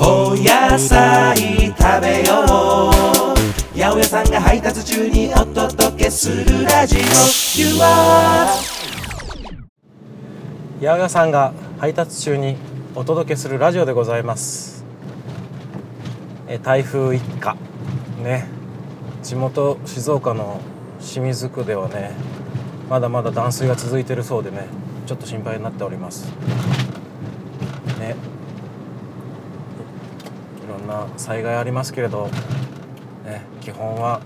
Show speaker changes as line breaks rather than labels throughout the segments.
お野菜食べよう。八百屋さんが配達中にお届けするラジオ。You are
八百屋さんが配達中にお届けするラジオでございます。え台風一過。ね。地元静岡の清水区ではねまだまだ断水が続いてるそうでねちょっと心配になっております。ね。ろんな災害ありますけれど、ね、基本は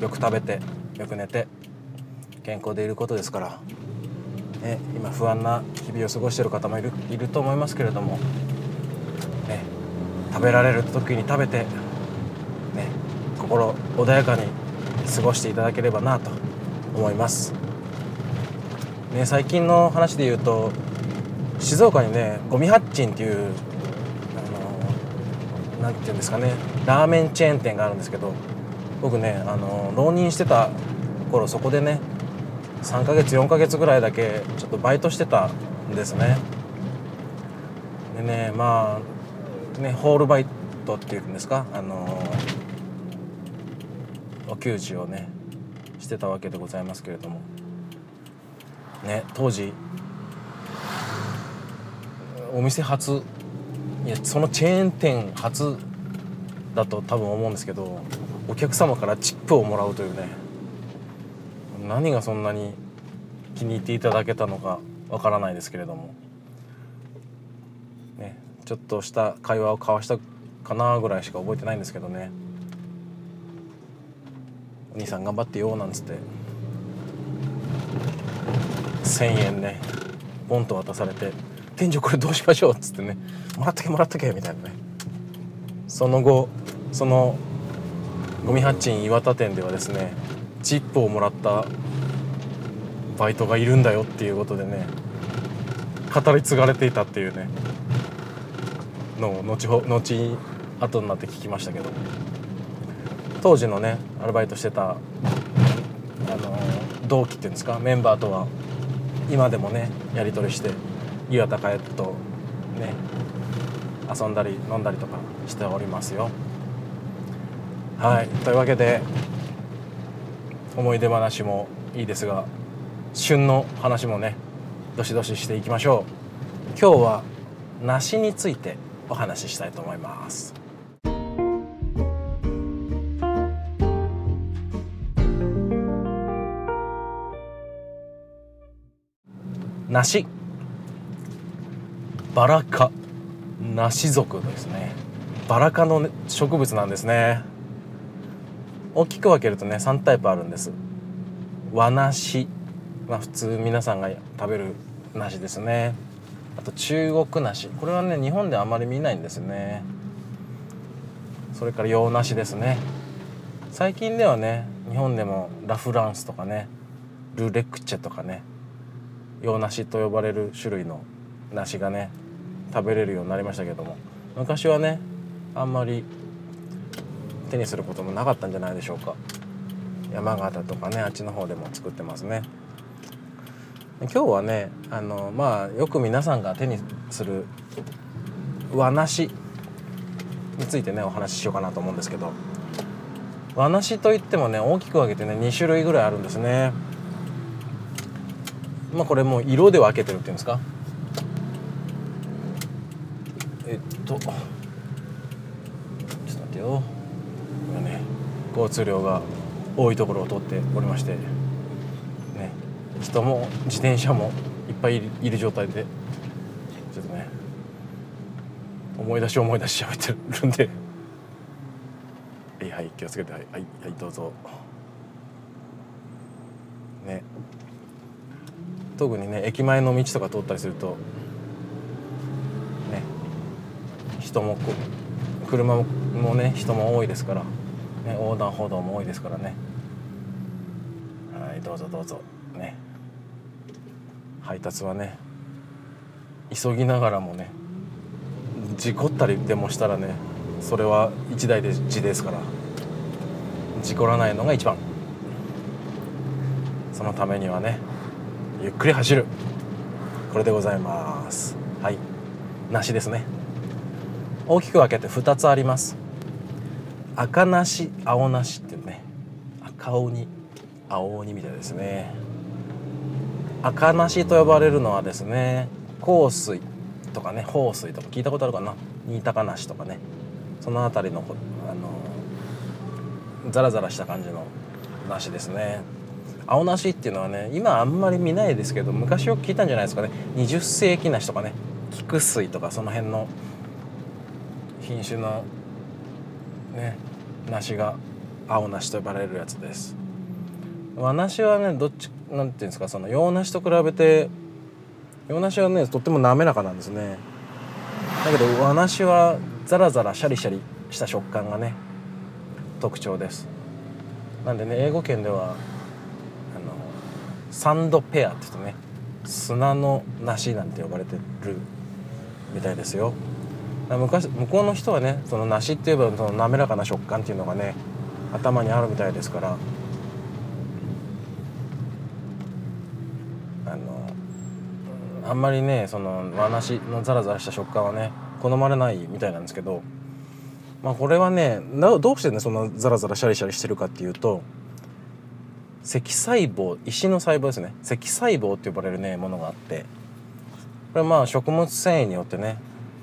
よく食べてよく寝て健康でいることですからね、今不安な日々を過ごしている方もいるいると思いますけれども、ね、食べられる時に食べて、ね、心穏やかに過ごしていただければなと思います、ね、最近の話で言うと静岡にねゴミハッチンっていうあのなんていうんですかねラーメンチェーン店があるんですけど僕ねあの浪人してた頃そこでね3ヶ月4ヶ月ぐらいだけちょっとバイトしてたんですね。でねまあねホールバイトっていうんですかあのお給仕をねしてたわけでございますけれども。ね当時お店初いやそのチェーン店初だと多分思うんですけどお客様からチップをもらうというね何がそんなに気に入っていただけたのかわからないですけれども、ね、ちょっとした会話を交わしたかなぐらいしか覚えてないんですけどね「お兄さん頑張ってよ」なんつって1,000円ねポンと渡されて「店長これどうしましょう」っつってね「もらっとけもらっとけ」みたいなね。その後そのゴミハッチン岩田店ではですねチップをもらったバイトがいるんだよっていうことでね語り継がれていたっていうねのを後ほ後後になって聞きましたけど。当時のねアルバイトしてたあの同期っていうんですかメンバーとは今でもねやり取りして岩田帰るとね遊んだり飲んだりとかしておりますよ。はい。というわけで思い出話もいいですが旬の話もねどしどししていきましょう。今日は梨についてお話ししたいと思います。梨。バラ科梨属ですね。バラ科のね植物なんですね。大きく分けるとね3タイプあるんです。和梨まあ普通皆さんが食べる梨ですね。あと中国梨。これはね日本ではあまり見ないんですね。それから洋梨ですね。最近ではね日本でもラ・フランスとかねル・レクチェとかね洋梨と呼ばれる種類の梨がね食べれるようになりましたけども昔はねあんまり手にすることもなかったんじゃないでしょうか。山形とかねあっちの方でも作ってますね。今日はねあのまあよく皆さんが手にする和梨についてねお話ししようかなと思うんですけど和梨といってもね大きく分けてね2種類ぐらいあるんですね。まあこれもう色で分けてるっていうんですかえっと。ちょっと待ってよ。今ね交通量が多いところを通っておりまして。ね人も自転車もいっぱいいる状態で。ちょっとね思い出し思い出し喋ってるんで。はいはい気をつけて。はいはい、はい、どうぞ。ね。特にね駅前の道とか通ったりするとね人も車もね人も多いですから、ね、横断歩道も多いですからね。はいどうぞどうぞ。ね。配達はね急ぎながらもね事故ったりでもしたらねそれは一台で事ですから事故らないのが一番。そのためにはねゆっくり走る。これでございます。はい。梨ですね。大きく分けて2つあります。赤梨青梨っていうね。赤鬼青鬼みたいですね。赤梨と呼ばれるのはですね香水とかね豊水とか聞いたことあるかな？新高梨とかね。その辺りのあのザラザラした感じの梨ですね。青梨っていうのはね今あんまり見ないですけど昔よく聞いたんじゃないですかね。20世紀梨とかね。菊水とかその辺の品種のね梨が青梨と呼ばれるやつです。和梨はねどっちなんていうんですかその洋梨と比べて洋梨はねとっても滑らかなんですね。だけど和梨はザラザラシャリシャリした食感がね特徴です。なんでね英語圏ではあのサンドペアって言うとね砂の梨なんて呼ばれてるみたいですよ。昔向こうの人はねその梨っていえばその滑らかな食感っていうのがね頭にあるみたいですから。あのあんまりねその和梨のザラザラした食感はね好まれないみたいなんですけど。まあこれはねどうしてねそんなザラザラシャリシャリしてるかっていうと積細胞石の細胞ですね。積細胞って呼ばれるねものがあって。これまあ食物繊維によってね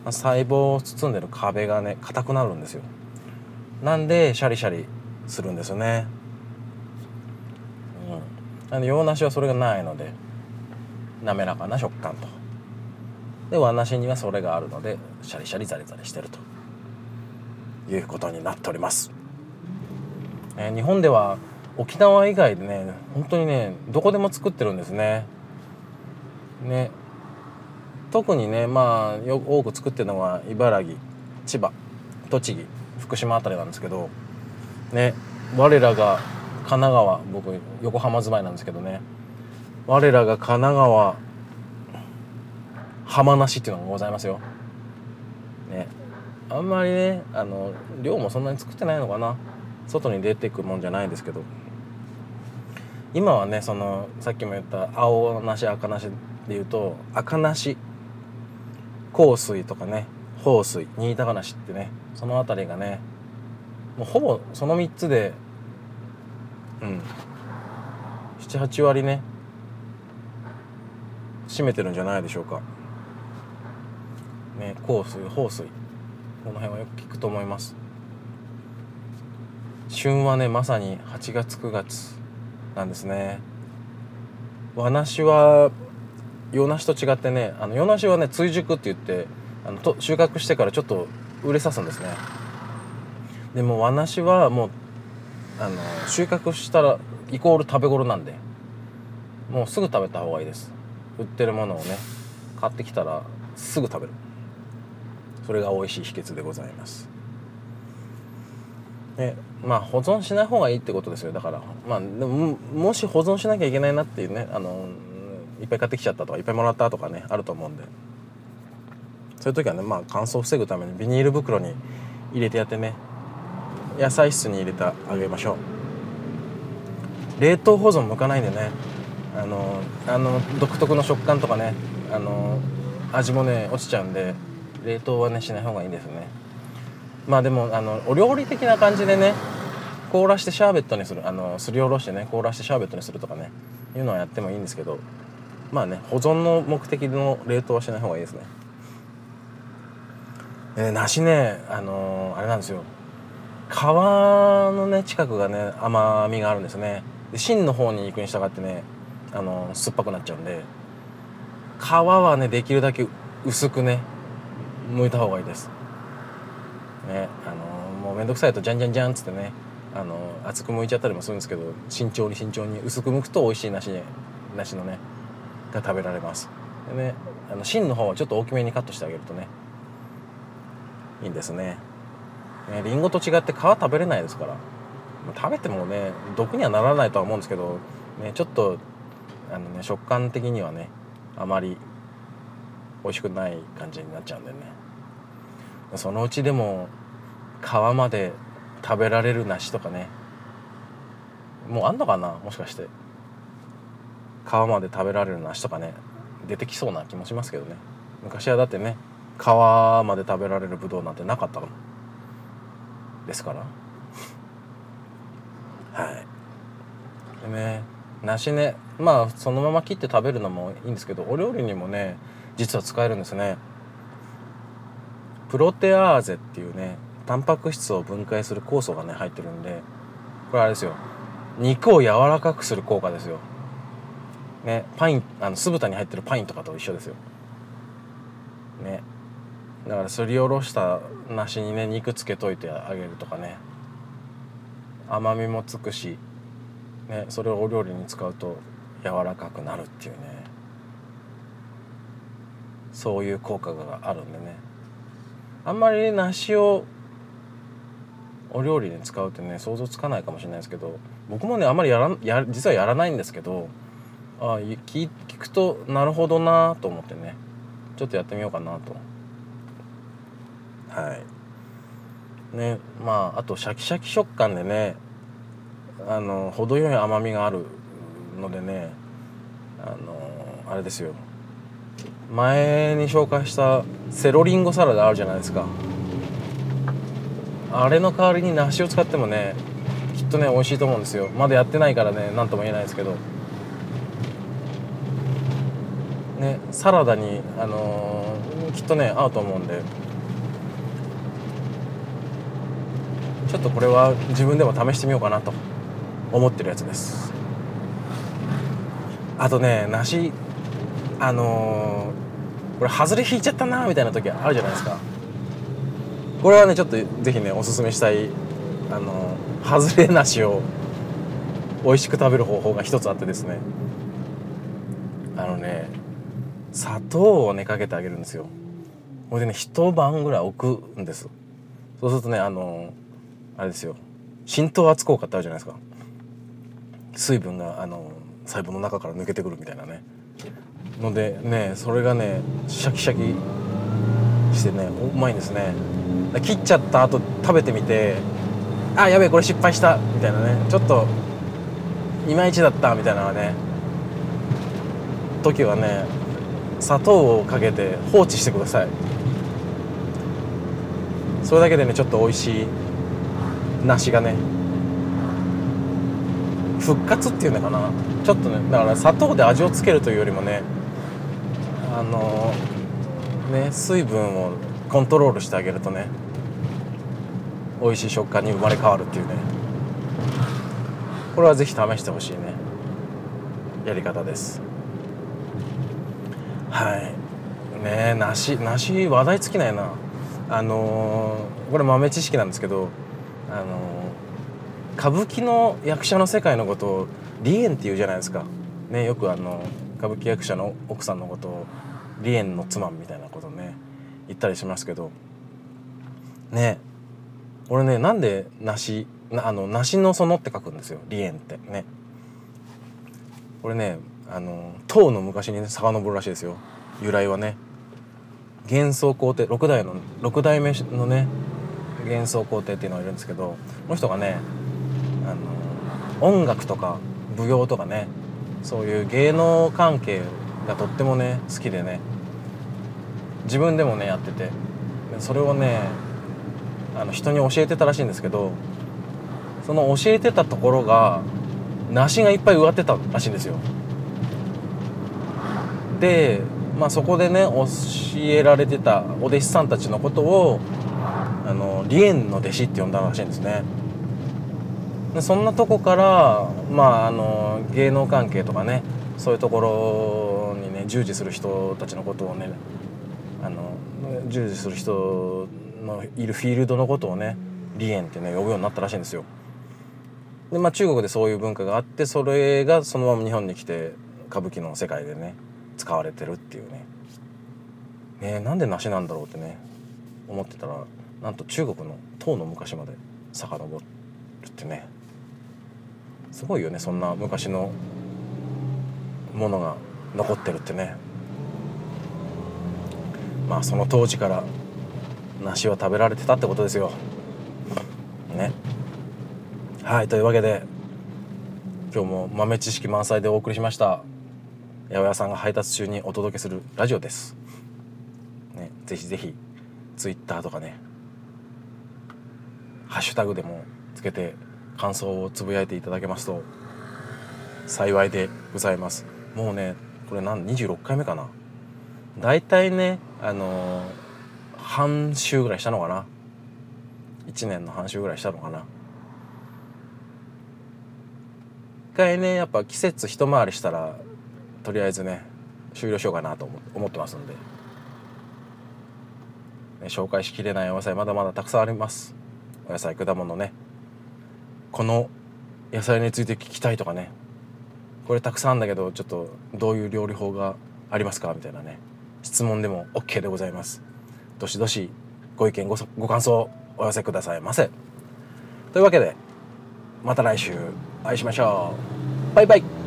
細胞を包んでる壁がね硬くなるんですよ。なんでシャリシャリするんですよね。うん。なんで洋梨はそれがないので滑らかな食感と。で和梨にはそれがあるのでシャリシャリザリザリしてると。いうことになっております、えー、日本では沖縄以外でね本当にねどこでも作ってるんですね。ね。特にねまあよ多く作ってるのは茨城千葉栃木福島あたりなんですけどね我らが神奈川僕横浜住まいなんですけどね我らが神奈川浜梨っていうのがございますよ。ねあんまりねあの量もそんなに作ってないのかな外に出てくもんじゃないですけど今はねそのさっきも言った青梨赤梨でいうと赤梨香水とかね豊水新高梨ってねその辺りがねもうほぼその3つでうん78割ね占めてるんじゃないでしょうか。ね香水豊水この辺はよく聞くと思います。旬はねまさに8月9月なんですね。和梨は洋梨と違ってねあの洋梨はね追熟って言ってあのと収穫してからちょっと売れさすんですね。でも和梨はもうあの収穫したらイコール食べ頃なんでもうすぐ食べた方がいいです。売ってるものをね買ってきたらすぐ食べる。それが美味しい秘訣でございます。でまあ保存しない方がいいってことですよ。だからまあでももし保存しなきゃいけないなっていうねあのいっぱい買ってきちゃったとかいっぱいもらったとかねあると思うんで。そういう時はねまあ乾燥を防ぐためにビニール袋に入れてやってね。野菜室に入れてあげましょう。冷凍保存向かないんでね。あのあの独特の食感とかね。あの味もね落ちちゃうんで冷凍はねしない方がいいですね。まあでもあのお料理的な感じでね凍らしてシャーベットにする。あのすりおろしてね凍らしてシャーベットにするとかね。いうのはやってもいいんですけど。まあね保存の目的の冷凍はしない方がいいですね。え梨ねあのー、あれなんですよ。川のね近くがね甘みがあるんですね。で芯の方に行くに従ってねあのー、酸っぱくなっちゃうんで皮はねできるだけ薄くね剥いた方がいいです。ねあのー、もうめんどくさいとじゃんじゃんじゃんっつってねあの厚く剥いちゃったりもするんですけど慎重に慎重に薄く剥くと美味しい梨梨のねが食べられます。でねあの芯の方はちょっと大きめにカットしてあげるとねいいんですね。ねリンゴと違って皮食べれないですから。食べてもね毒にはならないとは思うんですけど、ね、ちょっとあの、ね、食感的にはねあまり美味しくない感じになっちゃうんでね。そのうちでも皮まで食べられる梨とかねもうあんのかな？もしかして。皮まで食べられる梨とかね出てきそうな気もしますけどね。昔はだってね皮まで食べられるブドウなんてなかったのですから。はい。でね梨ねまあそのまま切って食べるのもいいんですけどお料理にもね実は使えるんですね。プロテアーゼっていうねタンパク質を分解する酵素がね入ってるんでこれあれですよ。肉を柔らかくする効果ですよ。ねパインあの酢豚に入ってるパインとかと一緒ですよ。ね。だからすりおろした梨にね肉つけといてあげるとかね。甘みもつくし、ね、それをお料理に使うと柔らかくなるっていうね。そういう効果があるんでね。あんまり梨をお料理に使うってね想像つかないかもしれないですけど僕もねあんまりやらや実はやらないんですけどあ聞聞くとなるほどなと思ってね。ちょっとやってみようかなと。はい。ねまああとシャキシャキ食感でねあの程よい甘みがあるのでねあのあれですよ。前に紹介したセロリンゴサラダあるじゃないですか。あれの代わりに梨を使ってもねきっとね美味しいと思うんですよ。まだやってないからね何とも言えないですけどねサラダにあのー、きっとね合うと思うんで。ちょっとこれは自分でも試してみようかなと思ってるやつです。あとね梨あのー、これ外れ引いちゃったなみたいな時あるじゃないですか。これはねちょっとぜひねおすすめしたいあのー、外れ梨を美味しく食べる方法が一つあってですね。あのね砂糖をねかけてあげるんですよ。これでね一晩ぐらい置くんです。そうするとねあのあれですよ。浸透圧効果ってあるじゃないですか。水分があの細胞の中から抜けてくるみたいなね。のでねそれがねシャキシャキしてねうまいんですね。切っちゃった後食べてみてあやべえこれ失敗した。みたいなね。ちょっといまいちだった。みたいなね。時はね砂糖をかけて放置してください。それだけでねちょっと美味しい梨がね復活っていうのかな。ちょっとねだから砂糖で味をつけるというよりもねあのね水分をコントロールしてあげるとね美味しい食感に生まれ変わるっていうね。これは是非試してほしいね。やり方です。はい。ね梨梨話題尽きないな。あのー、これ豆知識なんですけどあの歌舞伎の役者の世界のことを離縁っていうじゃないですか、ね、よくあの歌舞伎役者の奥さんのことを離縁の妻みたいなことね言ったりしますけど。ね俺ねなんで梨あの梨の園って書くんですよ離縁って。ね。これねあの唐の昔にね遡るらしいですよ由来はね幻想皇帝6代の6代目のね幻想皇帝っていうのがいるんですけどこの人がねあの音楽とか舞踊とかねそういう芸能関係がとってもね好きでね自分でもねやっててそれをねあの人に教えてたらしいんですけどその教えてたところが梨がいっぱい植わってたらしいんですよ。で、まあ、そこでね教えられてたお弟子さんたちのことをあの離縁の弟子って呼んだらしいんですね。でそんなとこからまああの芸能関係とかねそういうところにね従事する人たちのことをねあの従事する人のいるフィールドのことをね離縁ってね呼ぶようになったらしいんですよ。でまあ中国でそういう文化があってそれがそのまま日本に来て歌舞伎の世界でね使われてるっていうね。ねなんで梨なんだろうってね思ってたらなんと中国の唐の昔まで遡るってね。すごいよねそんな昔のものが残ってるってね。まあその当時から梨は食べられてたってことですよ。ね。はいというわけで今日も豆知識満載でお送りしました。八百屋さんが配達中にお届けするラジオです、ね、ぜひぜひ Twitter とかねハッシュタグでもつけて感想をつぶやいていただけますと幸いでございます。もうねこれ何26回目かな。大体ねあのー、半週ぐらいしたのかな。1年の半週ぐらいしたのかな。一回ねやっぱ季節一回りしたらとりあえずね終了しようかなと思ってますんで、ね、紹介しきれないお野菜まだまだたくさんあります。お野菜果物ね。この野菜について聞きたいとかね。これたくさんあるんだけどちょっとどういう料理法がありますか？みたいなね。質問でも OK でございます。どしどしご意見ごご感想お寄せくださいませ。というわけでまた来週お会いしましょう。バイバイ。